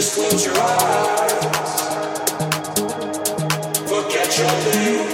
Just close your eyes. Forget your name.